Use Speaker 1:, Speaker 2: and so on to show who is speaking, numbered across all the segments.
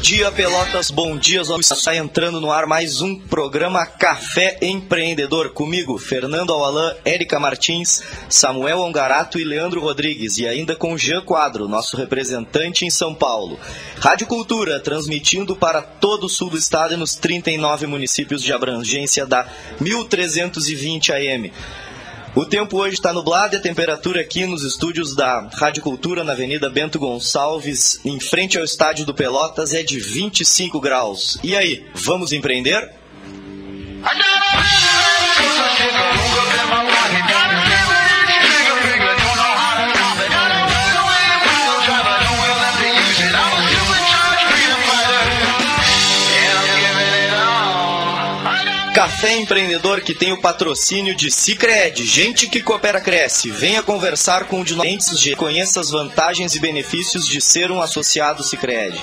Speaker 1: dia, Pelotas. Bom dia, Está entrando no ar mais um programa Café Empreendedor. Comigo, Fernando Alain, Érica Martins, Samuel Ongarato e Leandro Rodrigues. E ainda com Jean Quadro, nosso representante em São Paulo. Rádio Cultura, transmitindo para todo o sul do estado e nos 39 municípios de abrangência da 1320 AM. O tempo hoje está nublado e a temperatura aqui nos estúdios da Rádio Cultura, na Avenida Bento Gonçalves, em frente ao estádio do Pelotas, é de 25 graus. E aí, vamos empreender? Café Empreendedor que tem o patrocínio de Cicred. Gente que coopera cresce. Venha conversar com o de nossos conheça as vantagens e benefícios de ser um associado Cicred.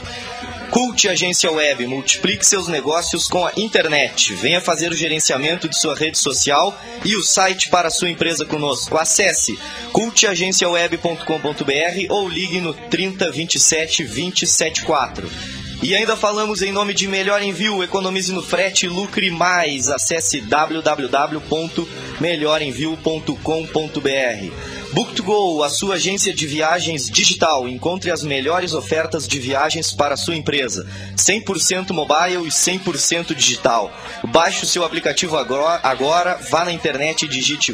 Speaker 1: Cult Agência Web, multiplique seus negócios com a internet. Venha fazer o gerenciamento de sua rede social e o site para sua empresa conosco. Acesse cultagenciaweb.com.br ou ligue no 3027 274. E ainda falamos em nome de Melhor Envio, economize no frete, lucre mais. Acesse www.melhorenvio.com.br. Book2Go, a sua agência de viagens digital. Encontre as melhores ofertas de viagens para a sua empresa. 100% mobile e 100% digital. Baixe o seu aplicativo agora, agora vá na internet e digite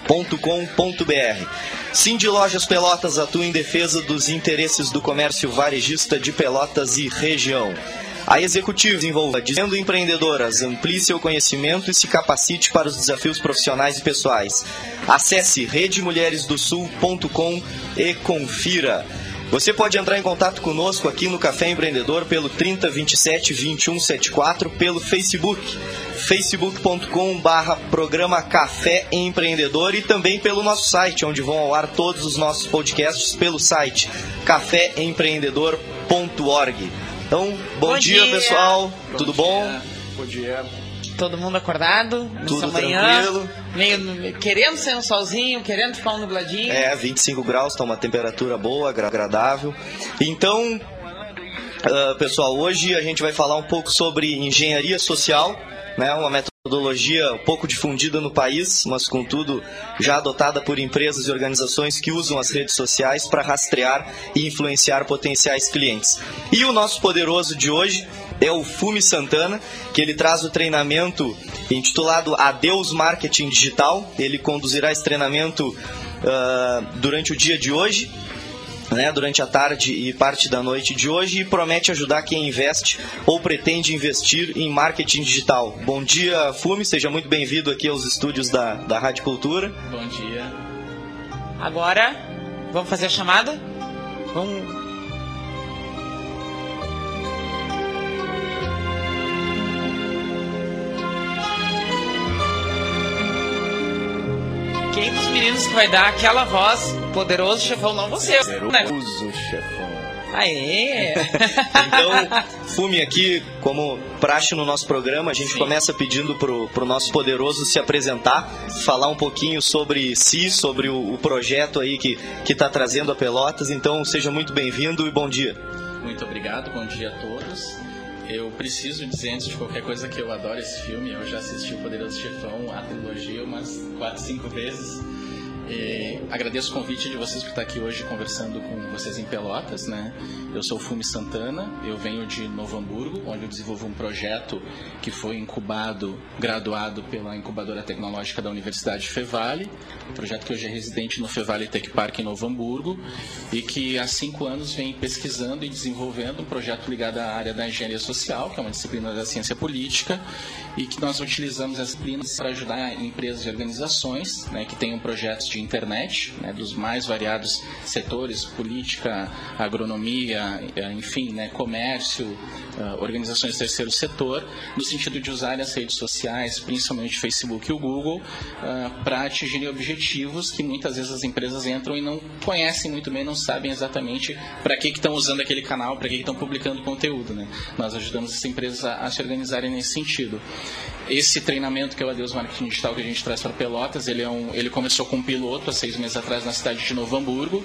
Speaker 1: b2gviagens.com.br. Cindy Lojas Pelotas atua em defesa dos interesses do comércio varejista de Pelotas e região. A executiva desenvolva dizendo empreendedoras, amplie seu conhecimento e se capacite para os desafios profissionais e pessoais. Acesse redemulheresdosul.com e confira. Você pode entrar em contato conosco aqui no Café Empreendedor pelo 3027 2174, pelo Facebook facebook.com barra programa Café Empreendedor e também pelo nosso site, onde vão ao ar todos os nossos podcasts pelo site caféempreendedor.org. Então, bom, bom dia, dia, pessoal. Bom Tudo dia. bom?
Speaker 2: Bom dia.
Speaker 3: Todo mundo acordado
Speaker 1: Tudo manhã. Tranquilo.
Speaker 3: Meio, querendo ser um solzinho, querendo ficar um nubladinho.
Speaker 1: É, 25 graus, está uma temperatura boa, agradável. Então, uh, pessoal, hoje a gente vai falar um pouco sobre engenharia social né, uma metodologia um pouco difundida no país, mas contudo já adotada por empresas e organizações que usam as redes sociais para rastrear e influenciar potenciais clientes. E o nosso poderoso de hoje é o Fume Santana, que ele traz o treinamento intitulado Adeus Marketing Digital. Ele conduzirá esse treinamento uh, durante o dia de hoje né, durante a tarde e parte da noite de hoje e promete ajudar quem investe ou pretende investir em marketing digital. Bom dia, Fume, seja muito bem-vindo aqui aos estúdios da, da Rádio Cultura.
Speaker 2: Bom dia.
Speaker 3: Agora, vamos fazer a chamada? Vamos Dos meninos que vai dar aquela voz, poderoso chefão, não você.
Speaker 2: Né? Poderoso né? chefão.
Speaker 3: Aê!
Speaker 1: então, Fume aqui, como praxe no nosso programa, a gente Sim. começa pedindo pro, pro nosso poderoso se apresentar, falar um pouquinho sobre si, sobre o, o projeto aí que, que tá trazendo a Pelotas. Então, seja muito bem-vindo e bom dia.
Speaker 2: Muito obrigado, bom dia a todos. Eu preciso dizer antes de qualquer coisa que eu adoro esse filme. Eu já assisti o Poderoso Chefão, a trilogia, umas 4, 5 vezes. E agradeço o convite de vocês por estar aqui hoje conversando com vocês em Pelotas, né? Eu sou o Fume Santana, eu venho de Novo Hamburgo, onde eu desenvolvo um projeto que foi incubado, graduado pela incubadora tecnológica da Universidade Fevale, um projeto que hoje é residente no Fevale Tech Park em Novo Hamburgo e que há cinco anos vem pesquisando e desenvolvendo um projeto ligado à área da engenharia social, que é uma disciplina da ciência política, e que nós utilizamos as disciplinas para ajudar empresas e organizações né, que tenham projetos de internet, né, dos mais variados setores, política, agronomia, eh, enfim, né, comércio, eh, organizações do terceiro setor, no sentido de usar as redes sociais, principalmente Facebook e o Google, eh, para atingirem objetivos que muitas vezes as empresas entram e não conhecem muito bem, não sabem exatamente para que estão usando aquele canal, para que estão publicando conteúdo. Né? Nós ajudamos essas empresas a, a se organizarem nesse sentido. Esse treinamento que é o Adeus Marketing Digital que a gente traz para Pelotas, ele, é um, ele começou com um piloto há seis meses atrás na cidade de Novo Hamburgo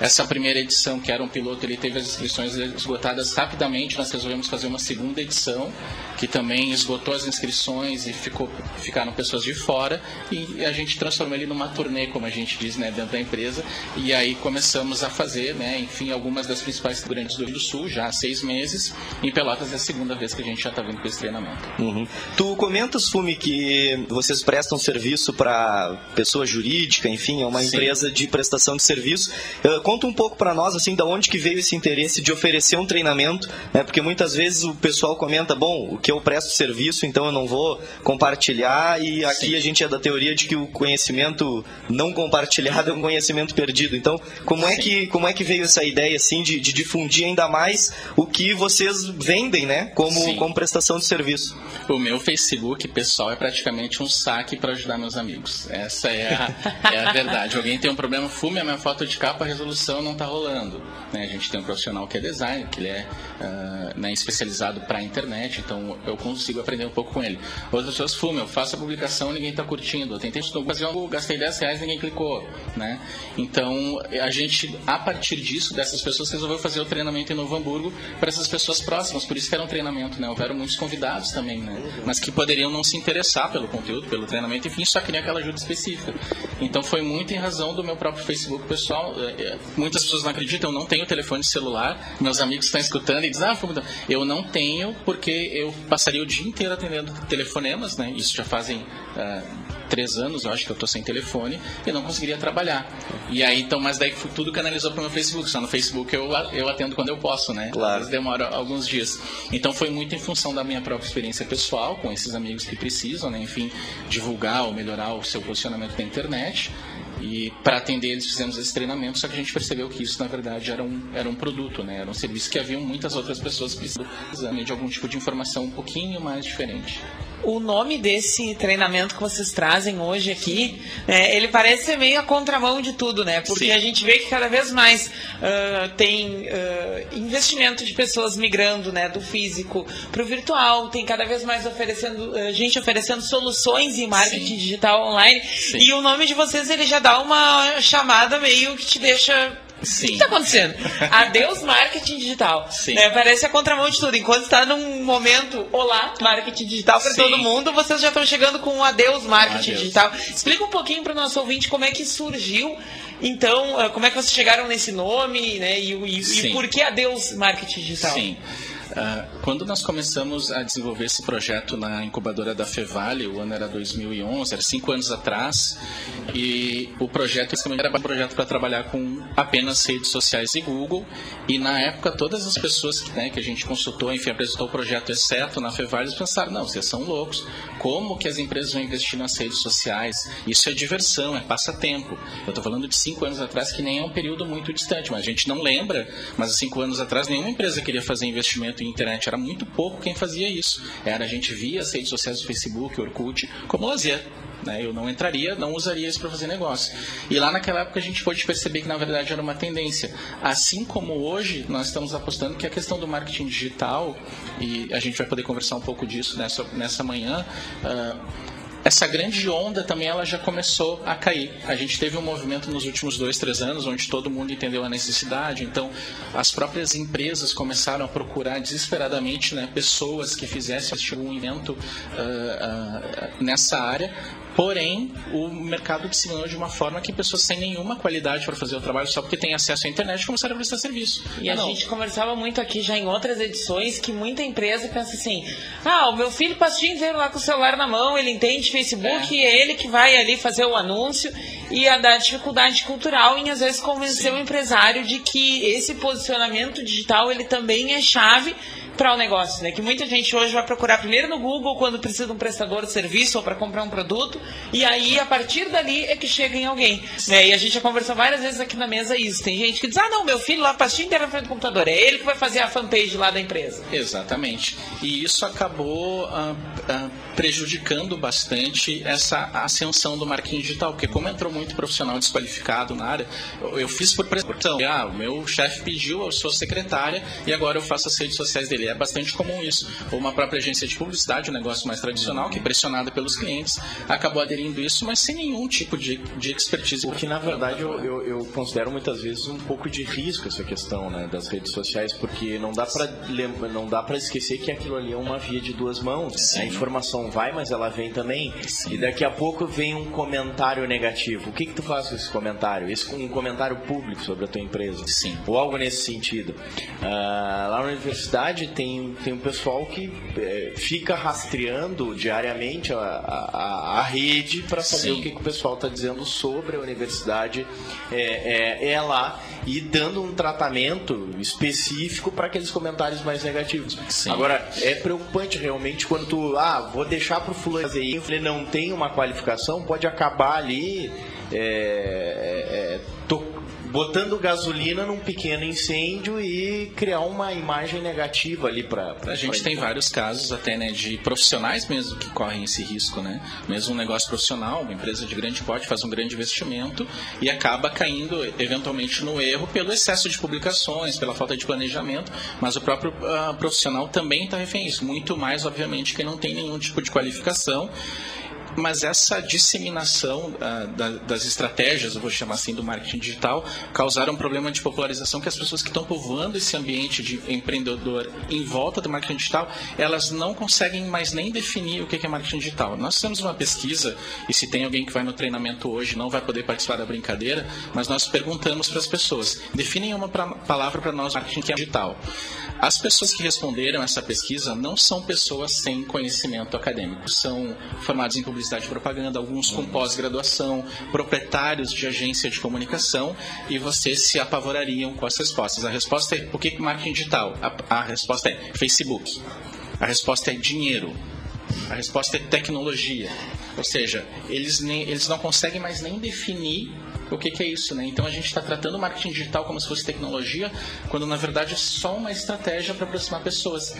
Speaker 2: essa primeira edição, que era um piloto, ele teve as inscrições esgotadas rapidamente. Nós resolvemos fazer uma segunda edição, que também esgotou as inscrições e ficou, ficaram pessoas de fora. E a gente transformou ele numa turnê, como a gente diz, né, dentro da empresa. E aí começamos a fazer, né, enfim, algumas das principais grandes do Rio do Sul, já há seis meses. Em Pelotas é a segunda vez que a gente já está vindo com esse treinamento.
Speaker 1: Uhum. Tu comentas, Fumi, que vocês prestam serviço para pessoa jurídica, enfim, é uma Sim. empresa de prestação de serviço. Uh, conta um pouco para nós, assim, da onde que veio esse interesse de oferecer um treinamento, né? Porque muitas vezes o pessoal comenta, bom, o que eu presto serviço, então eu não vou compartilhar, e aqui Sim. a gente é da teoria de que o conhecimento não compartilhado é um conhecimento perdido. Então, como é que, como é que veio essa ideia, assim, de, de difundir ainda mais o que vocês vendem, né? Como, como prestação de serviço.
Speaker 2: O meu Facebook pessoal é praticamente um saque para ajudar meus amigos. Essa é a, é a verdade. Alguém tem um problema, fume a minha foto de capa, a resolução não está rolando. Né? A gente tem um profissional que é designer, que ele é uh, né, especializado para a internet, então eu consigo aprender um pouco com ele. Outras pessoas, fume, eu faço a publicação ninguém está curtindo. Eu tentei fazer um, gastei 10 reais ninguém clicou. Né? Então, a gente, a partir disso, dessas pessoas, resolveu fazer o treinamento em Novo Hamburgo para essas pessoas próximas. Por isso que era um treinamento, né? Houveram muitos convidados também, né? Mas que poderiam não se interessar pelo conteúdo, pelo treinamento, enfim, só queriam aquela ajuda específica. Então foi muito em razão do meu próprio Facebook pessoal. Muitas pessoas não acreditam, eu não tenho telefone celular. Meus amigos estão escutando e dizem, ah, eu não tenho porque eu passaria o dia inteiro atendendo telefonemas, né? Isso já fazem uh, três anos, eu acho que eu estou sem telefone, e não conseguiria trabalhar. E aí, então, mas daí tudo canalizou para o meu Facebook. Só no Facebook eu, eu atendo quando eu posso, né?
Speaker 1: Claro.
Speaker 2: demora alguns dias. Então foi muito em função da minha própria experiência pessoal, com esses amigos que precisam, né? Enfim, divulgar ou melhorar o seu posicionamento na internet. E para atender eles fizemos esse treinamento, só que a gente percebeu que isso na verdade era um, era um produto, né? era um serviço que haviam muitas outras pessoas precisando de algum tipo de informação um pouquinho mais diferente
Speaker 3: o nome desse treinamento que vocês trazem hoje aqui, é, ele parece ser meio a contramão de tudo, né? Porque Sim. a gente vê que cada vez mais uh, tem uh, investimento de pessoas migrando, né, do físico para o virtual, tem cada vez mais oferecendo uh, gente oferecendo soluções em marketing Sim. digital online. Sim. E o nome de vocês ele já dá uma chamada meio que te deixa Sim. O que está acontecendo? Adeus marketing digital. Né? Parece a contramão de tudo. Enquanto está num momento, olá, marketing digital para todo mundo, vocês já estão chegando com um adeus marketing adeus. digital. Explica um pouquinho para o nosso ouvinte como é que surgiu. Então, ah, como é que vocês chegaram nesse nome, né? E, e, e por que adeus marketing digital?
Speaker 2: Sim. Uh, quando nós começamos a desenvolver esse projeto na incubadora da Fevale, o ano era 2011, era cinco anos atrás, e o projeto era um projeto para trabalhar com apenas redes sociais e Google, e na época todas as pessoas né, que a gente consultou, enfim, apresentou o projeto exceto na Fevale, pensaram, não, vocês são loucos, como que as empresas vão investir nas redes sociais? Isso é diversão, é passatempo. Eu estou falando de cinco anos atrás, que nem é um período muito distante, mas a gente não lembra, mas há cinco anos atrás nenhuma empresa queria fazer investimento internet. Era muito pouco quem fazia isso. Era a gente via as redes sociais do Facebook, Orkut, como lazer. Né? Eu não entraria, não usaria isso para fazer negócio. E lá naquela época a gente pôde perceber que na verdade era uma tendência. Assim como hoje nós estamos apostando que a questão do marketing digital, e a gente vai poder conversar um pouco disso nessa, nessa manhã, uh, essa grande onda também ela já começou a cair. A gente teve um movimento nos últimos dois, três anos onde todo mundo entendeu a necessidade. Então, as próprias empresas começaram a procurar desesperadamente né, pessoas que fizessem um evento uh, uh, nessa área Porém, o mercado disseminou de uma forma que pessoas sem nenhuma qualidade para fazer o trabalho, só porque têm acesso à internet, começaram a prestar serviço.
Speaker 3: E a gente conversava muito aqui já em outras edições que muita empresa pensa assim: ah, o meu filho passa o dia inteiro lá com o celular na mão, ele entende Facebook, é, é ele que vai ali fazer o anúncio e a dar dificuldade cultural em às vezes convencer Sim. o empresário de que esse posicionamento digital ele também é chave para o negócio, né? Que muita gente hoje vai procurar primeiro no Google quando precisa de um prestador de serviço ou para comprar um produto, e aí a partir dali é que chega em alguém. Né? E a gente já conversou várias vezes aqui na mesa isso. Tem gente que diz: ah, não, meu filho lá passa o inteiro na frente do computador, é ele que vai fazer a fanpage lá da empresa.
Speaker 2: Exatamente. E isso acabou ah, ah, prejudicando bastante essa ascensão do marketing digital, porque como entrou muito profissional desqualificado na área, eu fiz por pressão. Ah, o meu chefe pediu, eu sou secretária e agora eu faço as redes sociais dele ele é bastante comum isso. Ou uma própria agência de publicidade, um negócio mais tradicional, que pressionada pelos clientes, acabou aderindo isso, mas sem nenhum tipo de, de expertise.
Speaker 4: O que na verdade eu, eu, eu, considero muitas vezes um pouco de risco essa questão né, das redes sociais, porque não dá para não dá para esquecer que aquilo ali é uma via de duas mãos. Sim. A informação vai, mas ela vem também. Sim. E daqui a pouco vem um comentário negativo. O que que tu faz com esse comentário? Esse um comentário público sobre a tua empresa?
Speaker 2: Sim.
Speaker 4: Ou algo nesse sentido. Uh, lá na universidade tem tem um pessoal que é, fica rastreando diariamente a, a, a rede para saber o que, que o pessoal está dizendo sobre a universidade é, é, é lá e dando um tratamento específico para aqueles comentários mais negativos. Sim. Agora, é preocupante realmente quando tu, ah, vou deixar para o fulano fazer isso, ele não tem uma qualificação, pode acabar ali é, é, é botando gasolina num pequeno incêndio e criar uma imagem negativa ali para
Speaker 2: a gente tem vários casos até né de profissionais mesmo que correm esse risco né? Mesmo um negócio profissional uma empresa de grande porte faz um grande investimento e acaba caindo eventualmente no erro pelo excesso de publicações pela falta de planejamento mas o próprio uh, profissional também está refém isso muito mais obviamente que não tem nenhum tipo de qualificação mas essa disseminação uh, da, das estratégias, eu vou chamar assim, do marketing digital, causaram um problema de popularização que as pessoas que estão povoando esse ambiente de empreendedor em volta do marketing digital, elas não conseguem mais nem definir o que é marketing digital. Nós temos uma pesquisa, e se tem alguém que vai no treinamento hoje não vai poder participar da brincadeira, mas nós perguntamos para as pessoas, definem uma pra, palavra para nós marketing é digital. As pessoas que responderam essa pesquisa não são pessoas sem conhecimento acadêmico, são formados em publicidade e propaganda, alguns com pós-graduação, proprietários de agência de comunicação, e vocês se apavorariam com as respostas. A resposta é: o que é marketing digital? A, a resposta é Facebook. A resposta é dinheiro. A resposta é tecnologia. Ou seja, eles, nem, eles não conseguem mais nem definir o que, que é isso, né? Então a gente está tratando o marketing digital como se fosse tecnologia, quando na verdade é só uma estratégia para aproximar pessoas.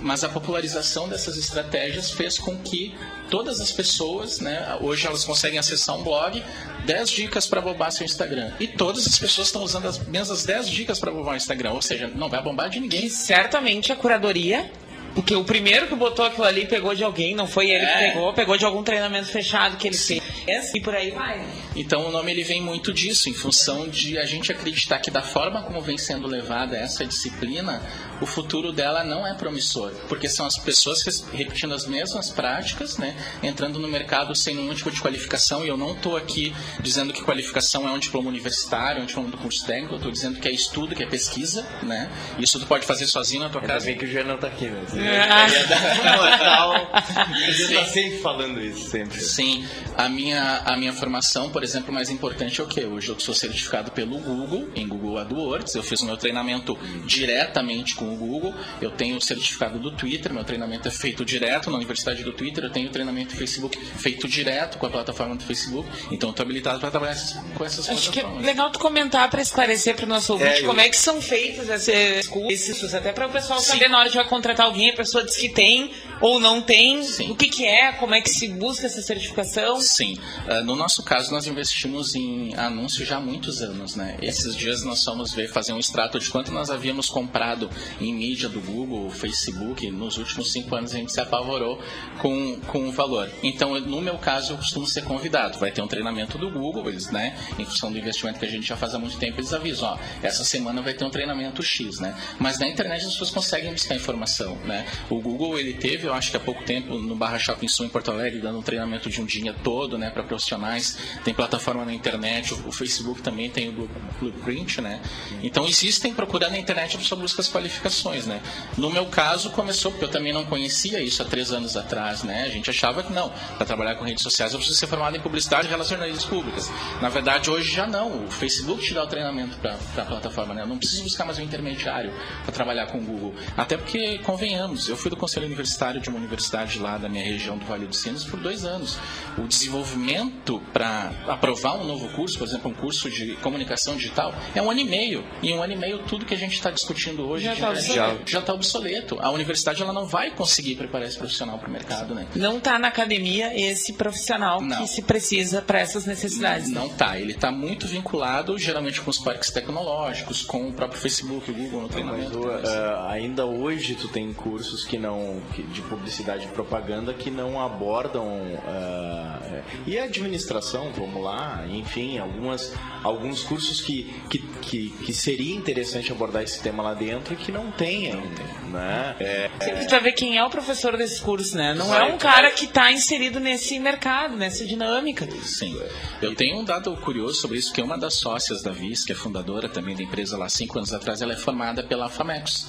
Speaker 2: Mas a popularização dessas estratégias fez com que todas as pessoas, né, hoje elas conseguem acessar um blog, 10 dicas para bombar seu Instagram. E todas as pessoas estão usando as mesmas 10 dicas para bombar o Instagram, ou seja, não vai bombar de ninguém. E
Speaker 3: certamente a curadoria porque o primeiro que botou aquilo ali pegou de alguém, não foi ele é. que pegou, pegou de algum treinamento fechado que ele Sim. Fez. E por aí vai.
Speaker 2: Então o nome ele vem muito disso, em função de a gente acreditar que da forma como vem sendo levada essa disciplina, o futuro dela não é promissor, porque são as pessoas repetindo as mesmas práticas, né, entrando no mercado sem nenhum tipo de qualificação, e eu não estou aqui dizendo que qualificação é um diploma universitário, um diploma do curso técnico, eu estou dizendo que é estudo, que é pesquisa, né, isso tu pode fazer sozinho na tua casa.
Speaker 4: Ainda bem que o Jean não está aqui, né? Gente está sempre falando isso, sempre.
Speaker 2: Sim, a minha, a minha formação, por exemplo, mais importante é o que? Hoje eu sou certificado pelo Google, em Google AdWords, eu fiz o meu treinamento diretamente com o Google, eu tenho o certificado do Twitter, meu treinamento é feito direto na Universidade do Twitter, eu tenho o treinamento do Facebook feito direto com a plataforma do Facebook, então estou habilitado para trabalhar com essas
Speaker 3: Acho que é legal tu comentar para esclarecer para o nosso ouvinte é, como é que são feitos esses cursos, até para o pessoal Sim. saber na hora de vai contratar alguém, a pessoa diz que tem ou não tem, Sim. o que, que é, como é que se busca essa certificação?
Speaker 2: Sim, uh, no nosso caso nós investimos em anúncio já há muitos anos, né? Esses dias nós fomos ver, fazer um extrato de quanto nós havíamos comprado em mídia do Google, Facebook, nos últimos cinco anos a gente se apavorou com, com o valor. Então, no meu caso, eu costumo ser convidado. Vai ter um treinamento do Google, eles, né, em função do investimento que a gente já faz há muito tempo, eles avisam, ó, essa semana vai ter um treinamento X, né? Mas na internet as pessoas conseguem buscar informação, né? O Google, ele teve, eu acho que há pouco tempo, no Barra Shopping Sul em Porto Alegre, dando um treinamento de um dia todo, né, para profissionais. Tem plataforma na internet, o, Facebook também tem o Blueprint, né? Então, existem, procurando na internet, a pessoa busca as qualificações, né? No meu caso, começou porque eu também não conhecia isso há três anos atrás, né? A gente achava que não, para trabalhar com redes sociais eu preciso ser formado em publicidade e relações públicas. Na verdade, hoje já não. O Facebook te dá o treinamento para a plataforma, né? Eu não preciso buscar mais um intermediário para trabalhar com o Google. Até porque, convenhamos, eu fui do conselho universitário de uma universidade lá da minha região do Vale dos Sinos por dois anos. O desenvolvimento para aprovar um novo curso, por exemplo, um curso de comunicação digital, é um ano e meio. Em um ano e meio, tudo que a gente está discutindo hoje
Speaker 3: Já tá
Speaker 2: já
Speaker 3: obsoleto.
Speaker 2: está obsoleto. A universidade ela não vai conseguir preparar esse profissional para o mercado, né?
Speaker 3: Não está na academia esse profissional
Speaker 2: Não.
Speaker 3: que se precisa para essas necessidades.
Speaker 2: Não tá. Ele está muito vinculado, geralmente, com os parques tecnológicos, com o próprio Facebook, o Google no
Speaker 4: Mas
Speaker 2: treinamento.
Speaker 4: o,
Speaker 2: tudo isso.
Speaker 4: ah, ainda hoje tu tem cursos que não que- de publicidade e propaganda que não abordam é, e a administração, vamos lá, enfim, algumas alguns cursos que, que, que, que seria interessante abordar esse tema lá dentro e que não tem ainda, né? É,
Speaker 3: Você precisa ver quem é o professor desse curso, né? Não é um cara que está inserido nesse mercado, nessa dinâmica.
Speaker 2: Sim. Eu tenho um dado curioso sobre isso, que uma das sócias da Viz, que é fundadora também da empresa lá cinco anos atrás, ela é formada pela Famecos.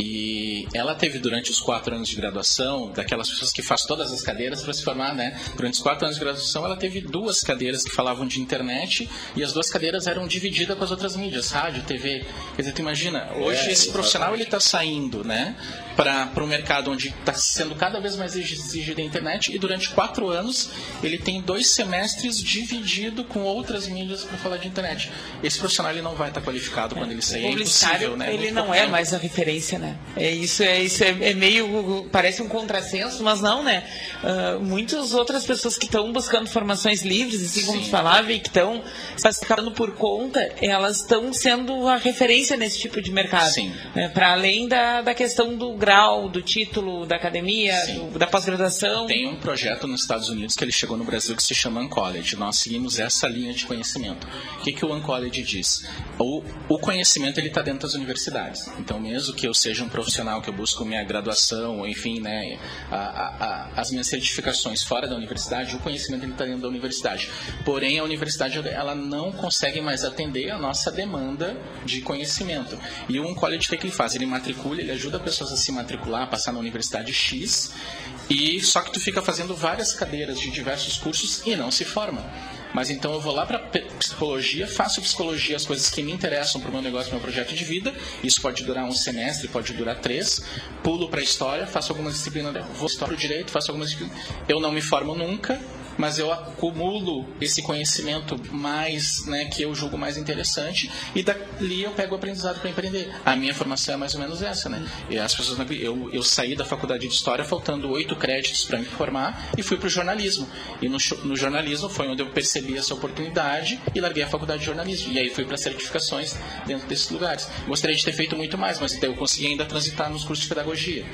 Speaker 2: E ela teve durante os quatro anos de graduação, daquelas pessoas que faz todas as cadeiras para se formar, né? Durante os quatro anos de graduação, ela teve duas cadeiras que falavam de internet e as duas cadeiras eram divididas com as outras mídias, rádio, TV. Quer dizer, tu imagina, hoje
Speaker 4: É,
Speaker 2: esse profissional ele está saindo, né? Para o mercado onde está sendo cada vez mais exigida a internet e durante quatro anos ele tem dois semestres dividido com outras mídias para falar de internet. Esse profissional ele não vai estar qualificado quando ele sair,
Speaker 3: O
Speaker 2: é impossível, né?
Speaker 3: ele
Speaker 2: Muito
Speaker 3: não é mais a referência, né? É isso, é isso é, é meio parece um contrassenso, mas não, né? Ah, muitas outras pessoas que estão buscando formações livres, assim como
Speaker 2: Sim.
Speaker 3: tu falava, e que estão se ficando por conta, elas estão sendo a referência nesse tipo de mercado.
Speaker 2: Sim.
Speaker 3: Para além da, da questão do grau, do título da academia, do- da pós-graduação.
Speaker 2: Tem um projeto nos Estados Unidos que ele chegou no Brasil que se chama Uncollege. Nós seguimos essa linha de conhecimento. O que, que o Uncollege diz? O, o conhecimento ele está dentro das universidades. Então, mesmo que eu seja um profissional, que eu busco minha graduação, enfim, né, a- a- a- as minhas certificações fora da universidade, o conhecimento está dentro da universidade. Porém, a universidade ela não consegue mais atender a nossa demanda de conhecimento. E o Uncollege, o que, que ele faz? Ele matricula, ele ajuda pessoas a se matricular, a passar na universidade X, e só que tu fica fazendo várias cadeiras de diversos cursos e não se forma. Mas então eu vou lá para psicologia, faço psicologia, as coisas que me interessam para o meu negócio, meu projeto de vida. Isso pode durar um semestre, pode durar três. Pulo para história, faço algumas disciplinas, vou para o direito, faço algumas. Eu não me formo nunca, mas eu acumulo esse conhecimento mais, né, que eu julgo mais interessante e dali eu pego o aprendizado para empreender. A minha formação é mais ou menos essa, né? E as pessoas não- eu, eu saí da faculdade de história faltando oito créditos para me formar e fui para o jornalismo. E no, no jornalismo foi onde eu percebi essa oportunidade e larguei a faculdade de jornalismo. E aí fui para certificações dentro desses lugares. Gostaria de ter feito muito mais, mas eu consegui ainda transitar nos cursos de pedagogia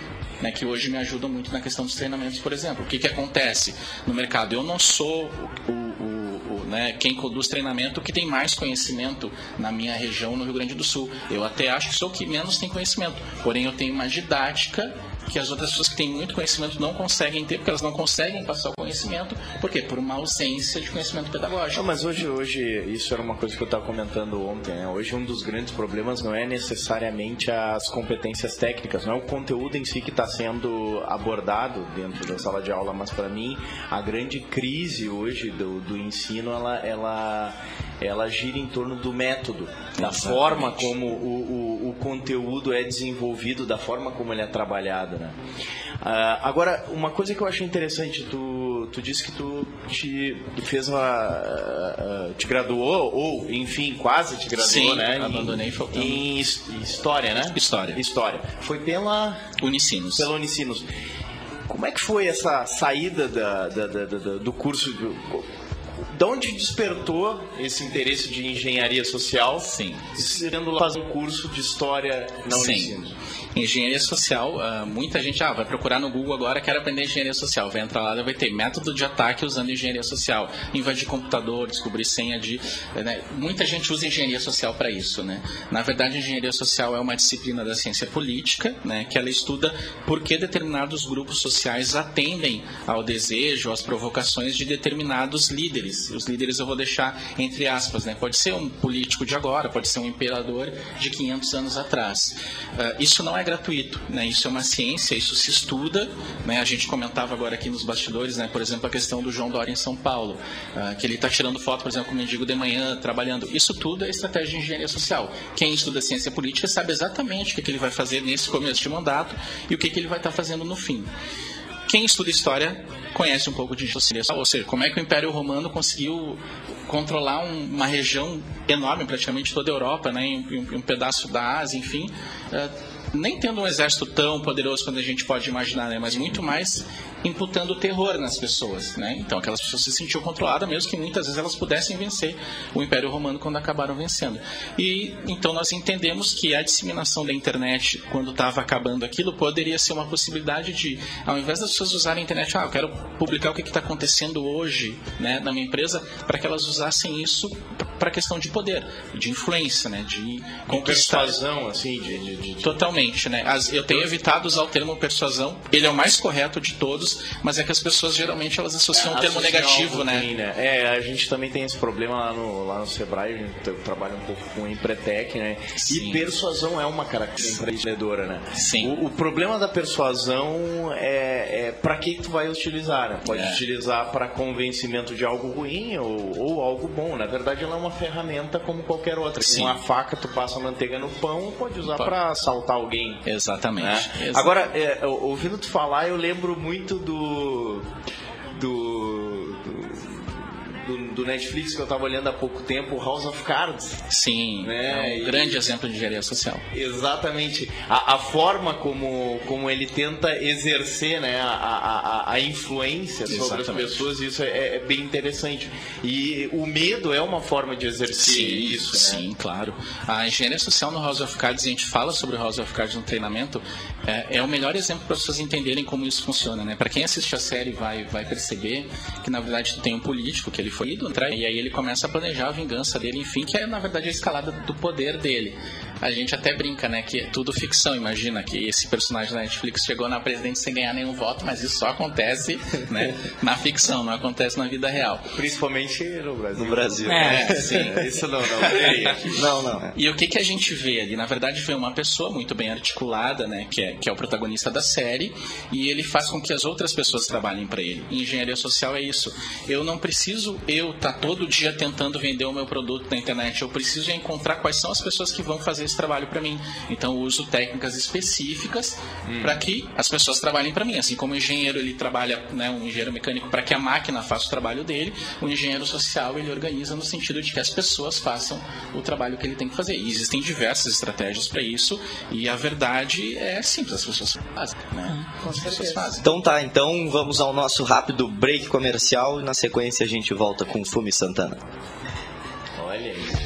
Speaker 2: né, que hoje me ajudam muito na questão dos treinamentos, por exemplo. O que, que acontece no mercado? Eu não sou o, o- o, né, quem conduz treinamento que tem mais conhecimento na minha região, no Rio Grande do Sul. Eu até acho que sou o que menos tem conhecimento, porém eu tenho uma didática que as outras pessoas que têm muito conhecimento não conseguem ter, porque elas não conseguem passar o conhecimento, por quê? Por uma ausência de conhecimento pedagógico.
Speaker 4: Não, mas hoje, hoje, isso era uma coisa que eu estava comentando ontem, né? Hoje um dos grandes problemas não é necessariamente as competências técnicas, não é o conteúdo em si que está sendo abordado dentro da sala de aula, mas para mim a grande crise hoje do, do ensino, ela, ela, ela gira em torno do método, da
Speaker 2: Exatamente.
Speaker 4: forma como o, o, o conteúdo é desenvolvido, da forma como ele é trabalhado, né? Ah, agora, uma coisa que eu achei interessante, tu, tu disse que tu te fez uma. ah, te graduou, ou enfim, quase te graduou,
Speaker 2: Sim,
Speaker 4: né?
Speaker 2: abandonei faltando.
Speaker 4: Em, his- história, né?
Speaker 2: História.
Speaker 4: História. Foi pela,
Speaker 2: Unicinos.
Speaker 4: pela Unicinos. Como é que foi essa saída da, da- da- da- da- do curso? De, de onde despertou esse interesse de engenharia social?
Speaker 2: Sim.
Speaker 4: Lá fazer um curso de história na
Speaker 2: Sim. Engenharia social, ah, muita gente ah, vai procurar no Google agora, quer aprender engenharia social. Vai entrar lá, vai ter método de ataque usando engenharia social. Invadir computador, descobrir senha de. né? Muita gente usa engenharia social para isso. Né? Na verdade, engenharia social é uma disciplina da ciência política, né? que ela estuda por que determinados grupos sociais atendem ao desejo, às provocações de determinados líderes. Os líderes eu vou deixar entre aspas, né? Pode ser um político de agora, pode ser um imperador de 500 anos atrás. Ah, isso não é gratuito, né? Isso é uma ciência, isso se estuda, né? A gente comentava agora aqui nos bastidores, né? Por exemplo, a questão do João Dória em São Paulo, uh, que ele está tirando foto, por exemplo, com o mendigo de manhã, trabalhando. Isso tudo é estratégia de engenharia social. Quem estuda ciência política sabe exatamente o que, que ele vai fazer nesse começo de mandato e o que, que ele vai estar tá fazendo no fim. Quem estuda história conhece um pouco de engenharia social, ou seja, como é que o Império Romano conseguiu controlar um, uma região enorme, praticamente toda a Europa, né, um, um pedaço da Ásia, enfim. Nem tendo um exército tão poderoso quanto a gente pode imaginar, né? mas muito mais imputando terror nas pessoas. Né? Então aquelas pessoas se sentiam controladas, mesmo que muitas vezes elas pudessem vencer o Império Romano quando acabaram vencendo. E então nós entendemos que a disseminação da internet, quando estava acabando aquilo, poderia ser uma possibilidade de, ao invés das pessoas usarem a internet, ah, eu quero publicar o que está acontecendo hoje né, na minha empresa, para que elas usassem isso para questão de poder, de influência, né, de conquistar.
Speaker 4: Persuasão, assim, de, de, de...
Speaker 2: Totalmente, né? As, eu tenho evitado usar o termo persuasão. Ele é o mais correto de todos, mas é que as pessoas geralmente elas associam é, um termo negativo, né?
Speaker 4: Ruim, né? É, a gente também tem esse problema lá no, lá no Sebrae, a gente trabalha um pouco com Empretec, né? Sim. E persuasão é uma característica empreendedora, né?
Speaker 2: Sim.
Speaker 4: O, o, problema da persuasão é, é para que tu vai utilizar, né? Pode é. utilizar para convencimento de algo ruim ou, ou algo bom. Na verdade, ela é uma ferramenta como qualquer outra. Sim. Com uma faca tu passa manteiga no pão, pode usar para assaltar alguém.
Speaker 2: Exatamente. Né? Exatamente.
Speaker 4: Agora, é, ouvindo tu falar, eu lembro muito do do, do, Netflix que eu estava olhando há pouco tempo, House of Cards.
Speaker 2: Sim, né? é um e, grande exemplo de engenharia social.
Speaker 4: Exatamente. A, a, forma como, como ele tenta exercer né, a, a, a influência exatamente. sobre as pessoas, isso é, é, bem interessante. E o medo é uma forma de exercer
Speaker 2: sim,
Speaker 4: isso. Né?
Speaker 2: Sim, claro. A engenharia social no House of Cards, a gente fala sobre o House of Cards no treinamento, é, é o melhor exemplo para as pessoas entenderem como isso funciona. Né? Para quem assiste a série vai, vai perceber que, na verdade, tem um político que ele foi ido, e aí ele começa a planejar a vingança dele, enfim, que é, na verdade, a escalada do poder dele a gente até brinca, né, que é tudo ficção. Imagina que esse personagem da Netflix chegou na presidência sem ganhar nenhum voto, mas isso só acontece, né, na ficção, não acontece na vida real.
Speaker 4: Principalmente no Brasil.
Speaker 1: No Brasil.
Speaker 2: É, é sim.
Speaker 4: Isso não, não.
Speaker 2: não, não. E o que que a gente vê ali? Na verdade, vê uma pessoa muito bem articulada, né, que é, que é o protagonista da série, e ele faz com que as outras pessoas trabalhem para ele. Engenharia social é isso. Eu não preciso eu estar tá todo dia tentando vender o meu produto na internet. Eu preciso encontrar quais são as pessoas que vão fazer esse trabalho para mim. Então eu uso técnicas específicas hum. para que as pessoas trabalhem para mim. Assim como o engenheiro ele trabalha, né, um engenheiro mecânico para que a máquina faça o trabalho dele, o engenheiro social ele organiza no sentido de que as pessoas façam o trabalho que ele tem que fazer. E existem diversas estratégias para isso e a verdade é simples, as pessoas fazem. Né?
Speaker 1: Hum, as pessoas fazem. Então tá, então vamos ao nosso rápido break comercial e na sequência a gente volta com Fume Santana.
Speaker 4: Olha aí.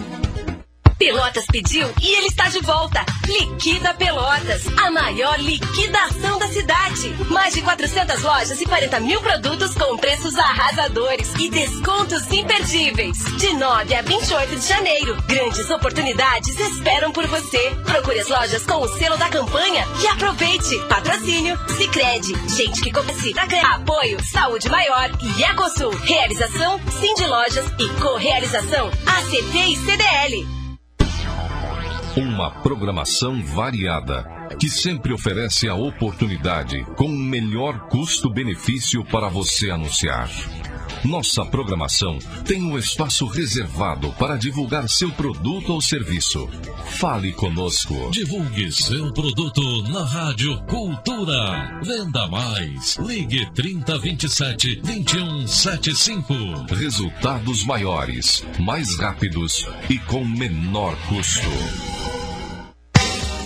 Speaker 5: Pelotas pediu e ele está de volta. Liquida Pelotas, a maior liquidação da cidade. Mais de 400 lojas e 40 mil produtos com preços arrasadores e descontos imperdíveis. De 9 a 28 de janeiro, grandes oportunidades esperam por você. Procure as lojas com o selo da campanha e aproveite. Patrocínio, Sicredi, gente que conhece, apoio, saúde maior e Ecosul. Realização, Cindy Lojas e co-realização, ACT e CDL.
Speaker 6: Uma programação variada
Speaker 7: que sempre oferece a oportunidade com o melhor custo-benefício para você anunciar. Nossa programação tem um espaço reservado para divulgar seu produto ou serviço. Fale conosco.
Speaker 6: Divulgue seu produto na Rádio Cultura. Venda mais. Ligue 3027 2175.
Speaker 7: Resultados maiores, mais rápidos e com menor custo.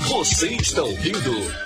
Speaker 8: Você está ouvindo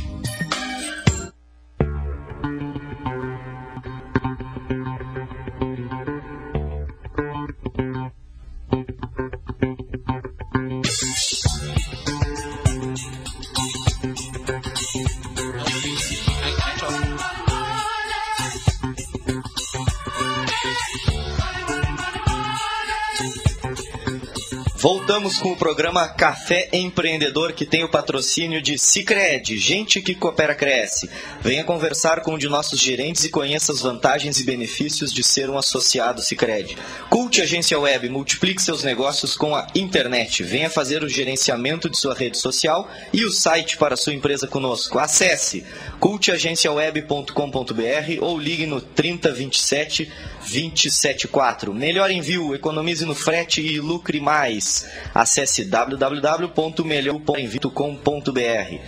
Speaker 1: Voltamos com o programa Café Empreendedor, que tem o patrocínio de Cicred, gente que coopera cresce. Venha conversar com um de nossos gerentes e conheça as vantagens e benefícios de ser um associado Cicred. Culte Agência Web, multiplique seus negócios com a internet. Venha fazer o gerenciamento de sua rede social e o site para sua empresa conosco. Acesse culteagenciaweb.com.br ou ligue no 3027 274. Melhor envio, economize no frete e lucre mais. Acesse www.melhor.envio.com.br.